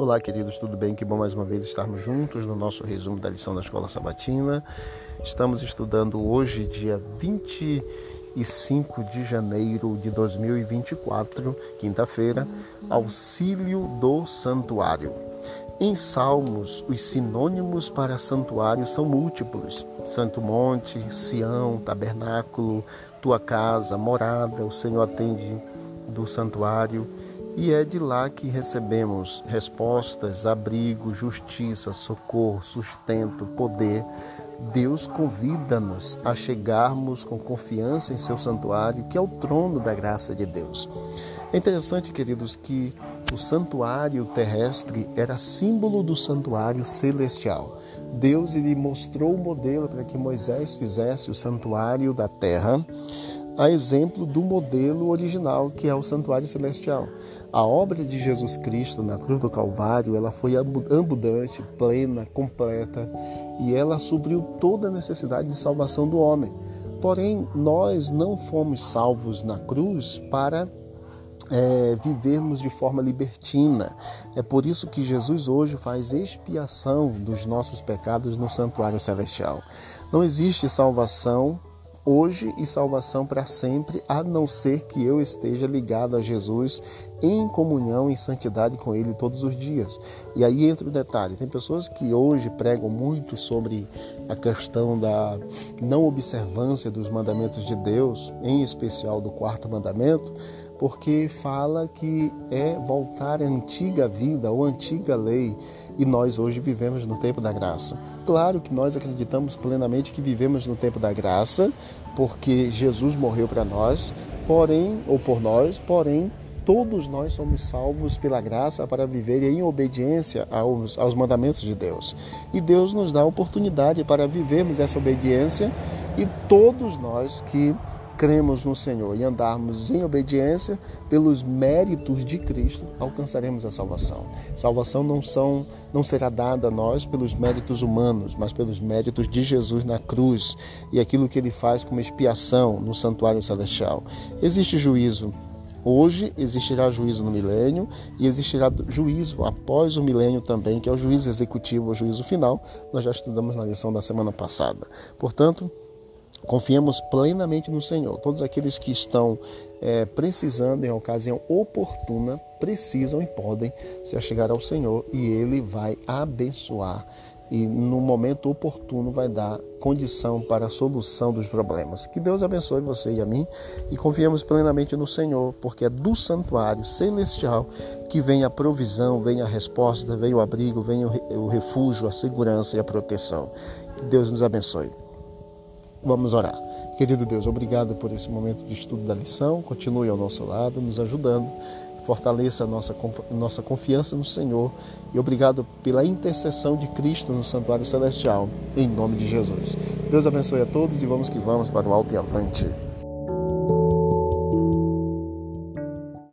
Olá, queridos, tudo bem? Que bom mais uma vez estarmos juntos no nosso resumo da lição da Escola Sabatina. Estamos estudando hoje, dia 25 de janeiro de 2024, quinta-feira, Auxílio do Santuário. Em Salmos, os sinônimos para santuário são múltiplos: Santo Monte, Sião, Tabernáculo, tua casa, morada, o Senhor atende do santuário e é de lá que recebemos respostas, abrigo, justiça, socorro, sustento, poder. Deus convida-nos a chegarmos com confiança em seu santuário, que é o trono da graça de Deus. É interessante, queridos, que o santuário terrestre era símbolo do santuário celestial. Deus lhe mostrou o modelo para que Moisés fizesse o santuário da terra a exemplo do modelo original, que é o santuário celestial. A obra de Jesus Cristo na cruz do Calvário, ela foi abundante, plena, completa, e ela supriu toda a necessidade de salvação do homem. Porém, nós não fomos salvos na cruz para é, vivermos de forma libertina. É por isso que Jesus hoje faz expiação dos nossos pecados no santuário celestial. Não existe salvação hoje e salvação para sempre, a não ser que eu esteja ligado a Jesus em comunhão, em santidade com Ele todos os dias. E aí entra o detalhe: tem pessoas que hoje pregam muito sobre a questão da não observância dos mandamentos de Deus, em especial do quarto mandamento, porque fala que é voltar à antiga vida ou antiga lei e nós hoje vivemos no tempo da graça. Claro que nós acreditamos plenamente que vivemos no tempo da graça, porque Jesus morreu para nós, porém, ou por nós, porém, todos nós somos salvos pela graça para viver em obediência aos, aos mandamentos de Deus. E Deus nos dá a oportunidade para vivermos essa obediência e todos nós que cremos no Senhor e andarmos em obediência pelos méritos de Cristo, alcançaremos a salvação. Salvação não são não será dada a nós pelos méritos humanos, mas pelos méritos de Jesus na cruz e aquilo que ele faz como expiação no santuário celestial. Existe juízo Hoje existirá juízo no milênio e existirá juízo após o milênio também, que é o juízo executivo, o juízo final. Nós já estudamos na lição da semana passada. Portanto, Confiemos plenamente no Senhor. Todos aqueles que estão é, precisando em ocasião oportuna, precisam e podem se achegar ao Senhor e Ele vai abençoar e no momento oportuno vai dar condição para a solução dos problemas. Que Deus abençoe você e a mim e confiemos plenamente no Senhor, porque é do santuário celestial que vem a provisão, vem a resposta, vem o abrigo, vem o refúgio, a segurança e a proteção. Que Deus nos abençoe. Vamos orar. Querido Deus, obrigado por esse momento de estudo da lição. Continue ao nosso lado, nos ajudando. Fortaleça a nossa, nossa confiança no Senhor. E obrigado pela intercessão de Cristo no Santuário Celestial. Em nome de Jesus. Deus abençoe a todos e vamos que vamos para o alto e avante.